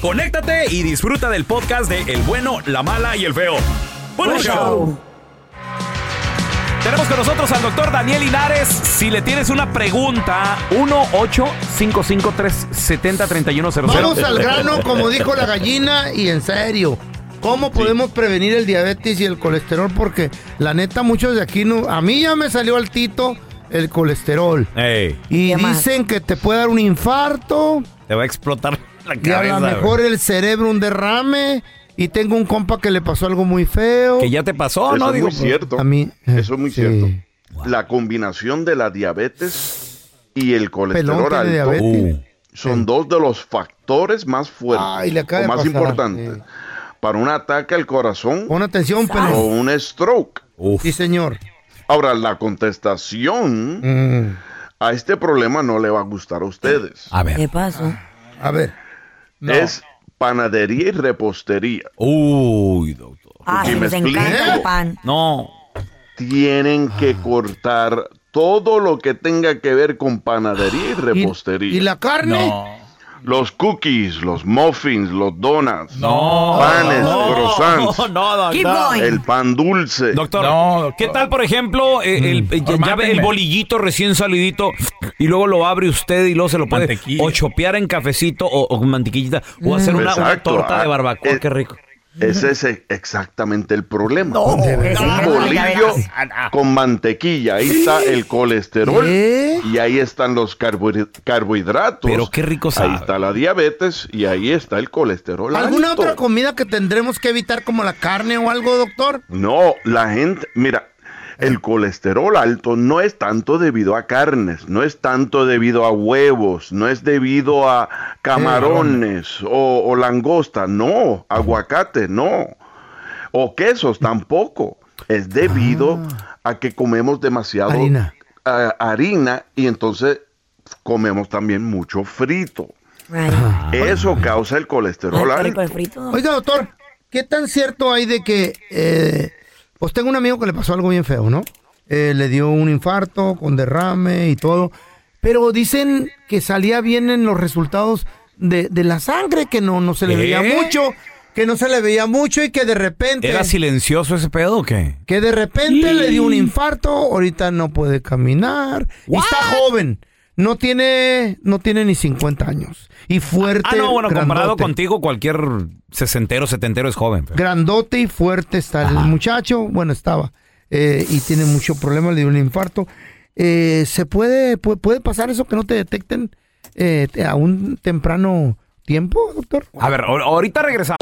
conéctate y disfruta del podcast de El bueno, la mala y el feo. ¡Buen Buen show! show. Tenemos con nosotros al doctor Daniel Linares. Si le tienes una pregunta, 1-855-370-3100. Vamos al grano, como dijo la gallina, y en serio. ¿Cómo podemos prevenir el diabetes y el colesterol? Porque la neta, muchos de aquí no. A mí ya me salió altito el colesterol. Ey, Y dicen que te puede dar un infarto. te va a explotar Y a lo mejor el cerebro un derrame. Y tengo un compa que le pasó algo muy feo. Que ya te pasó, Eso ¿no? es Digo, muy cierto. A mí. eh, Eso es muy sí. cierto. La combinación de la diabetes y el colesterol alto diabetes. Uh, son dos de los factores más fuertes Ay, le acaba o de más pasar, importantes sí. para un ataque al corazón Pon atención, o un stroke. uf. Sí, señor. Ahora, la contestación Mm, a este problema no le va a gustar a ustedes. A ver. ¿Qué pasó? A ver. No. Es panadería y repostería. Uy, doctor. Ah, ¿Y me nos encanta el pan. No. Tienen que Ah. cortar todo lo que tenga que ver con panadería y ¿Y, repostería. y la carne? Los cookies, los muffins, los donuts, No. panes, no, croissants, No, no, el pan dulce. Doctor, No, doctor. ¿qué tal, por ejemplo, eh, el, ya- ya ve el bolillito recién salidito y luego lo abre usted y luego se lo puede o chopear en cafecito o, o con mantequillita o hacer una, torta de ah, barbacoa? eh, Qué rico. Ese es e- exactamente el problema. No, un no, bolillo diabetes. con mantequilla, ahí está el colesterol ¿Qué? y ahí están los carbohid- carbohidratos. Pero qué rico sabe. Ahí está la diabetes y ahí está el colesterol. ¿Alguna alto. otra comida que tendremos que evitar como la carne o algo, doctor? No, la gente, mira, el colesterol alto no es tanto debido a carnes, no es tanto debido a huevos, no es debido a camarones o, o langosta, no, aguacate, no, o quesos tampoco. Es debido a que comemos demasiado Harina. ah, harina y entonces comemos también mucho frito. Right. Eso causa el colesterol alto. el frito. Oiga, doctor, ¿qué tan cierto hay de que... eh, pues tengo un amigo que le pasó algo bien feo, ¿no? Eh, le dio un infarto con derrame y todo. Pero dicen que salía bien en los resultados de, de la sangre, que no, no se le ¿Qué? veía mucho, que no se le veía mucho y que de repente... ¿Era silencioso ese pedo o qué? Que de repente le dio un infarto, ahorita no puede caminar. Y está joven. No tiene, no tiene ni 50 años. Y fuerte. Ah, no, bueno, comparado contigo, cualquier sesentero, setentero es joven. pero- Grandote y fuerte está el muchacho. Bueno, estaba. eh, y tiene mucho problema, le dio un infarto. Eh, ¿Se puede, puede, puede pasar eso que no te detecten eh, a un temprano tiempo, doctor? A ver, ahor- ahorita regresamos.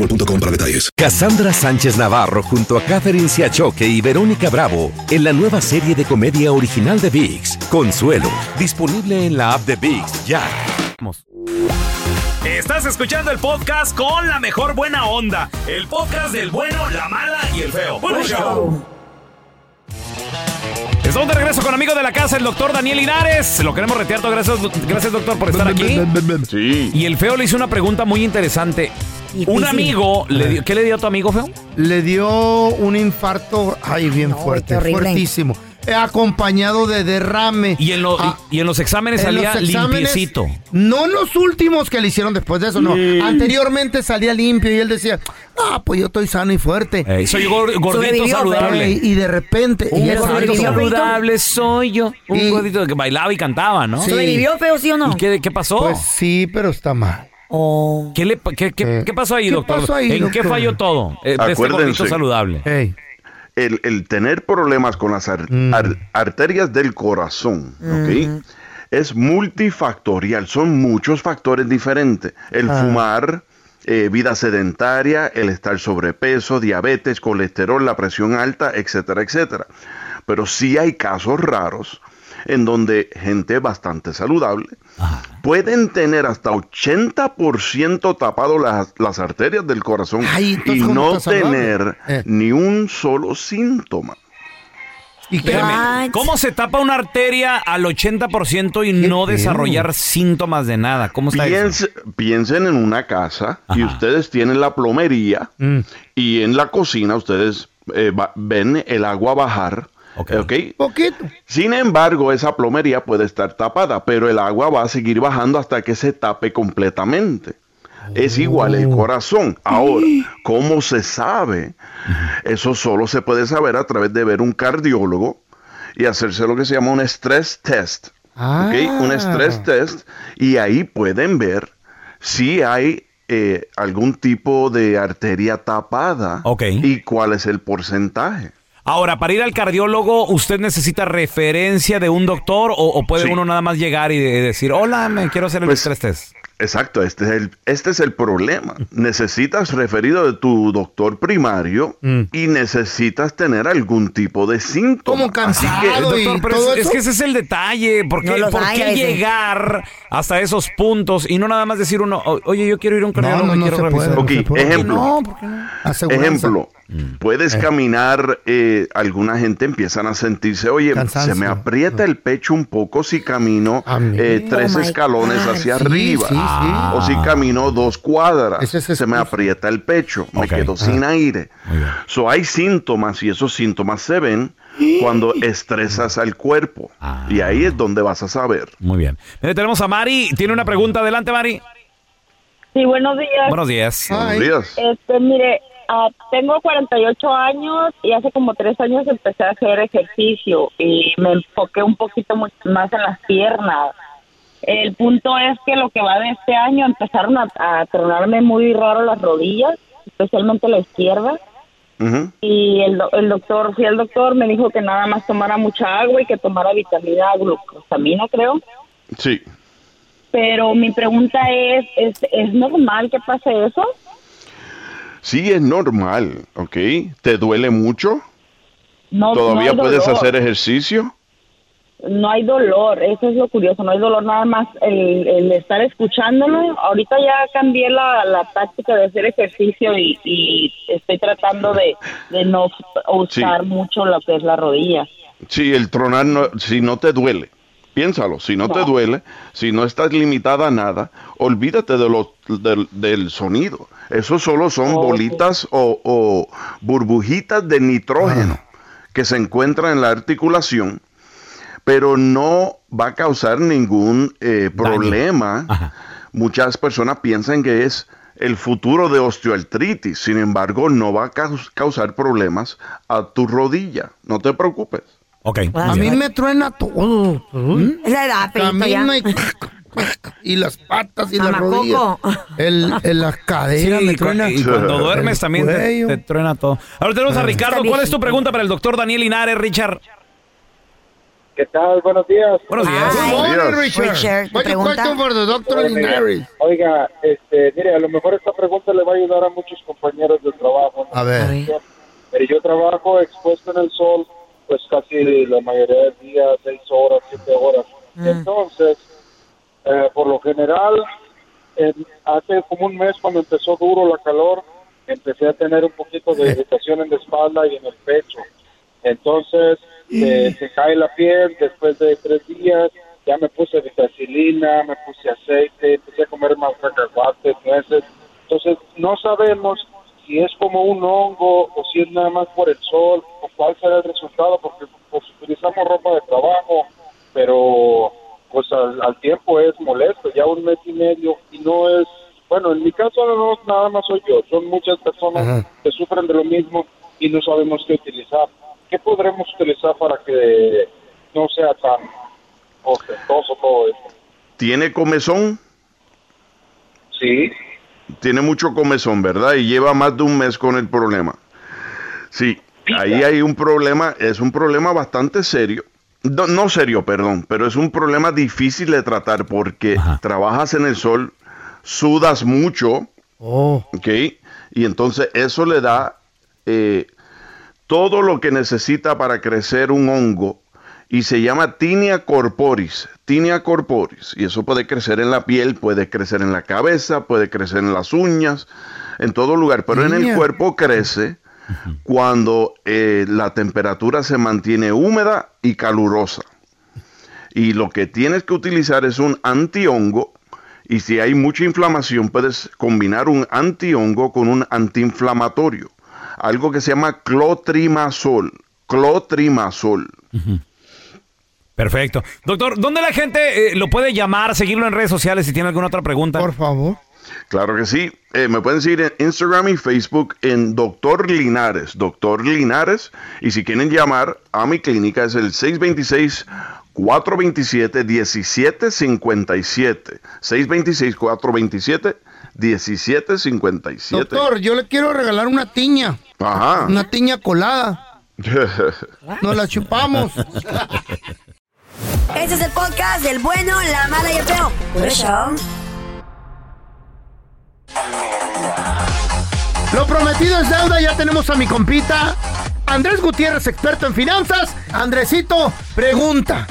boostmobile.com para detalles. Cassandra Sánchez Navarro junto a Catherine Siachoque y Verónica Bravo en la nueva serie de comedia original de VIX, Consuelo, disponible en la app de VIX ya. Estás escuchando el podcast con la mejor buena onda. El podcast del bueno, la mala y el feo. Bueno, show. Estamos de regreso con amigo de la casa, el doctor Daniel Linares. Lo queremos retear. todo. Gracias, gracias doctor, por estar aquí. Sí. Y el feo le hizo una pregunta muy interesante. Difícil. Un amigo, le dio, ¿qué le dio a tu amigo, feo? Le dio un infarto, ay, bien fuerte, fuertísimo. Eh, acompañado de derrame. Y en, lo- Ah, y, en los exámenes en salía los exámenes, limpiecito. No los últimos que le hicieron después de eso, no. Anteriormente salía limpio y él decía, ah, pues yo estoy sano y fuerte. Eh, soy gor- gordito Sobrevivió, saludable. Ey, y de repente, Un y él gordito saludable soy yo. Un Y- gordito que bailaba y cantaba, ¿no? Sí. ¿Sobrevivió feo, sí o no? ¿Y qué, qué pasó? Pues sí, pero está mal. Oh. ¿Qué, le, qué, qué- Eh, qué pasó ahí, ¿qué doctor? pasó ahí, ¿En qué falló todo? Eh, este Acuérdense. saludable. El, el tener problemas con las ar- Mm. ar- arterias del corazón, ¿ok? Es multifactorial, son muchos factores diferentes. El Ah. fumar, eh, vida sedentaria, el estar sobrepeso, diabetes, colesterol, la presión alta, etcétera, etcétera. Pero sí hay casos raros en donde gente bastante saludable pueden tener hasta 80% tapado las, las arterias del corazón Ay, y ¿cómo no tener Eh. ni un solo síntoma. ¿Y? ¿Cómo se tapa una arteria al 80% y ¿Qué no desarrollar síntomas de nada? ¿Cómo está eso? Piensen en una casa y ustedes tienen la plomería Mm. y en la cocina ustedes eh, va- ven el agua bajar. Ok. ¿ok? Poquito. Sin embargo, esa plomería puede estar tapada, pero el agua va a seguir bajando hasta que se tape completamente. Es igual Oh. el corazón. Ahora, ¿cómo se sabe? Eso solo se puede saber a través de ver un cardiólogo y hacerse lo que se llama un stress test. Ah. ¿ok? Un stress test y ahí pueden ver si hay eh, algún tipo de arteria tapada Ok. y cuál es el porcentaje. Ahora, para ir al cardiólogo, ¿usted necesita referencia de un doctor o, o puede Sí. uno nada más llegar y de- decir, hola, me quiero hacer el Pues, estrés test? Exacto, este es el, este es el problema. Necesitas referido de tu doctor primario Mm. y necesitas tener algún tipo de síntoma. Como Así que- cansado y Doctor, pero todo es, que ese es el detalle. ¿Por qué, No los por qué llegar hasta esos puntos y no nada más decir uno, "O- oye, yo quiero ir a un cardiólogo, no, no quiero se puede, revisar"? no Ok, se puede. ejemplo. Ejemplo, puedes caminar, eh, alguna gente empiezan a sentirse, oye, Cansancio. se me aprieta el pecho un poco si camino A mí. eh, tres Oh my escalones God. hacia Sí, arriba. sí, sí. O si camino dos cuadras, es se me aprieta el pecho, me quedo sin aire. Muy bien. So, hay síntomas y esos síntomas se ven cuando estresas al cuerpo. Ah. Y ahí es donde vas a saber. Muy bien. Mire, tenemos a Mari. Tiene una pregunta. Adelante, Mari. Sí, buenos días. Buenos días. Buenos días. Este, mire, ah, tengo 48 años y hace como tres años empecé a hacer ejercicio y me enfoqué un poquito más en las piernas. El punto es que lo que va de este año empezaron a, a tronarme muy raro las rodillas, especialmente la izquierda. Y el, do- el doctor, fui al doctor, me dijo que nada más tomara mucha agua y que tomara vitamina glucosamina, creo. Sí. Pero mi pregunta es, ¿es, ¿es normal que pase eso? Sí, es normal, ¿ok? ¿Te duele mucho? No, ¿Todavía puedes hacer ejercicio? No hay dolor, eso es lo curioso, no hay dolor nada más el, el estar escuchándolo. Ahorita ya cambié la, la táctica de hacer ejercicio y, y estoy tratando de, de no usar Sí. mucho lo que es la rodilla. Sí, el tronar, no- si no te duele, piénsalo, si no te duele, si no estás limitada a nada, olvídate de lo, del, del sonido. Eso solo son bolitas o, o burbujitas de nitrógeno que se encuentran en la articulación, pero no va a causar ningún eh, problema. Muchas personas piensan que es el futuro de osteoartritis. Sin embargo, no va a caus- causar problemas a tu rodilla. No te preocupes. Ok. A mí me truena todo. Es la edad. Camino y, y las patas y las Mamacoco. rodillas. El, el- las caderas Sí, me y cu- truenan. y cuando duermes El también te, cuello. te truena todo. Ahora tenemos a Ah. Ricardo. ¿Cuál es tu pregunta para el doctor Daniel Linares, Richard? ¿Qué tal? Buenos días. Buenos días. Good morning, Días. Richard. Richard, ¿tu your pregunta? question for the doctor Linares? Oiga, este, mire, a lo mejor esta pregunta le va a ayudar a muchos compañeros de trabajo. ¿no? A ver. A ver. Pero yo trabajo expuesto en el sol, pues casi la mayoría del día, seis horas, siete horas. Entonces, eh, por lo general, en- hace como un mes cuando empezó duro la calor, empecé a tener un poquito de irritación en la espalda y en el pecho. Entonces, eh, se cae la piel después de tres días, ya me puse vitacilina, me puse aceite, empecé a comer más cacahuates, nueces. Entonces, no sabemos si es como un hongo o si es nada más por el sol cuál será el resultado, porque pues, utilizamos ropa de trabajo, pero pues al, al tiempo es molesto, ya un mes y medio y no es, bueno, en mi caso no nada más soy yo, son muchas personas Ajá. que sufren de lo mismo y no sabemos qué utilizar. ¿Qué podremos utilizar para que no sea tan ostentoso todo esto? ¿Tiene comezón? Sí. Tiene mucho comezón, ¿verdad? Y lleva más de un mes con el problema. Sí, ahí hay un problema, es un problema bastante serio. No, no serio, perdón, pero es un problema difícil de tratar porque Ajá. trabajas en el sol, sudas mucho, Oh. ¿ok? Y entonces eso le da eh, todo lo que necesita para crecer un hongo y se llama tinea corporis, tinea corporis, y eso puede crecer en la piel, puede crecer en la cabeza, puede crecer en las uñas, en todo lugar, pero en el cuerpo crece cuando eh, la temperatura se mantiene húmeda y calurosa. Y lo que tienes que utilizar es un antihongo. Y si hay mucha inflamación, puedes combinar un antihongo con un antiinflamatorio. Algo que se llama clotrimazol. Clotrimazol. Perfecto. Doctor, ¿dónde la gente eh, lo puede llamar, seguirlo en redes sociales si tiene alguna otra pregunta? Por favor. Claro que sí. Eh, me pueden seguir en Instagram y Facebook en Doctor Linares. Doctor Linares. Y si quieren llamar a mi clínica es el 626-427-1757. 626-427-1757. Doctor, yo le quiero regalar una tiña. Ajá. Una tiña colada. Nos la chupamos. Este es el podcast del bueno, la mala y el feo. Por eso. Lo prometido es deuda, ya tenemos a mi compita Andrés Gutiérrez, experto en finanzas. Andresito, pregunta.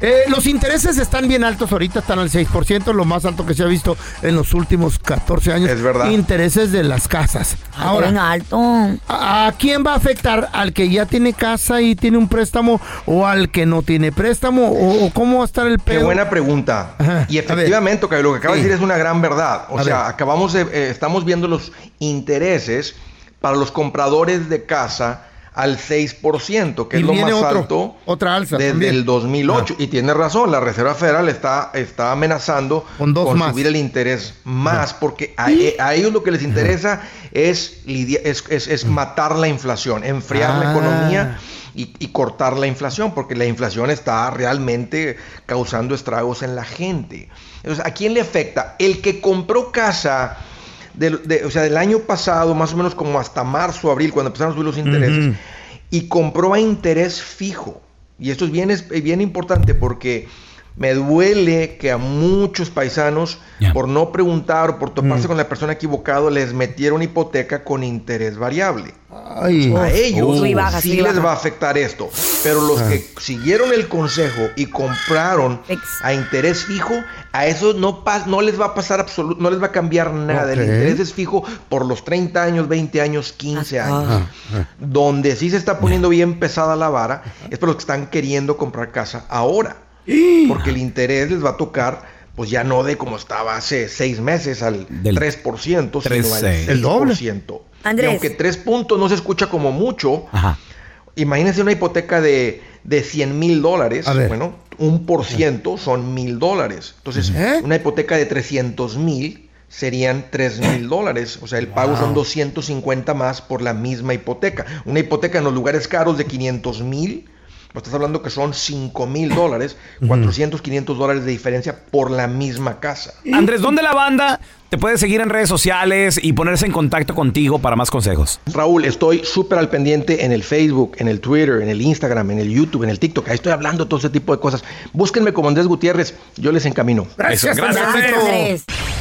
Eh, los intereses están bien altos ahorita, están al 6%, lo más alto que se ha visto en los últimos 14 años. Es verdad. Intereses de las casas. Ahora. Ahora, alto. ¿a a quién va a afectar? ¿Al que ya tiene casa y tiene un préstamo o al que no tiene préstamo? ¿O, o cómo va a estar el Qué pedo? buena pregunta. Ajá, Y efectivamente, lo que acabas Sí. de decir es una gran verdad. O A sea, ver. acabamos de, eh, estamos viendo los intereses para los compradores de casa al 6%, que Y es lo más otro- alto otra alza desde también. el 2008. Y tiene razón, la Reserva Federal está, está amenazando Con dos más. subir el interés más, porque a, e- a ellos lo que les interesa es, es, es- es matar la inflación, enfriar la Ah. economía y, y cortar la inflación, porque la inflación está realmente causando estragos en la gente. Entonces, ¿a quién le afecta? El que compró casa, del, de- o sea, del año pasado, más o menos como hasta marzo, abril, cuando empezaron a subir los intereses, y compró a interés fijo. Y esto es bien, es bien importante porque me duele que a muchos paisanos, por no preguntar o por toparse Mm. con la persona equivocada, les metieron hipoteca con interés variable. Ay. A ellos baja, sí les va a afectar esto. Pero los Ah. que siguieron el consejo y compraron a interés fijo, a esos no, no les va a pasar absoluto, no les va a cambiar nada. El interés es fijo por los 30 años, 20 años, 15 Ah. años. Donde sí se está poniendo bien pesada la vara es por los que están queriendo comprar casa ahora. Porque el interés les va a tocar, pues ya no de como estaba hace seis meses al Del 3%, tres, sino al seis. El doble. 6%. Andrés. Y aunque 3 puntos no se escucha como mucho, Ajá. imagínense una hipoteca de, de 100 mil dólares. Bueno, un por ciento son mil dólares. Entonces, ¿Eh? una hipoteca de 300 mil serían 3 mil dólares. O sea, el pago son 250 más por la misma hipoteca. Una hipoteca en los lugares caros de 500 mil. Pues estás hablando que son 5 mil dólares, 400, 500 dólares de diferencia por la misma casa. Andrés, ¿dónde la banda te puede seguir en redes sociales y ponerse en contacto contigo para más consejos? Raúl, estoy súper al pendiente en el Facebook, en el Twitter, en el Instagram, en el YouTube, en el TikTok. Ahí estoy hablando todo ese tipo de cosas. Búsquenme como Andrés Gutiérrez, yo les encamino. Gracias, Eso, gracias, Andresito.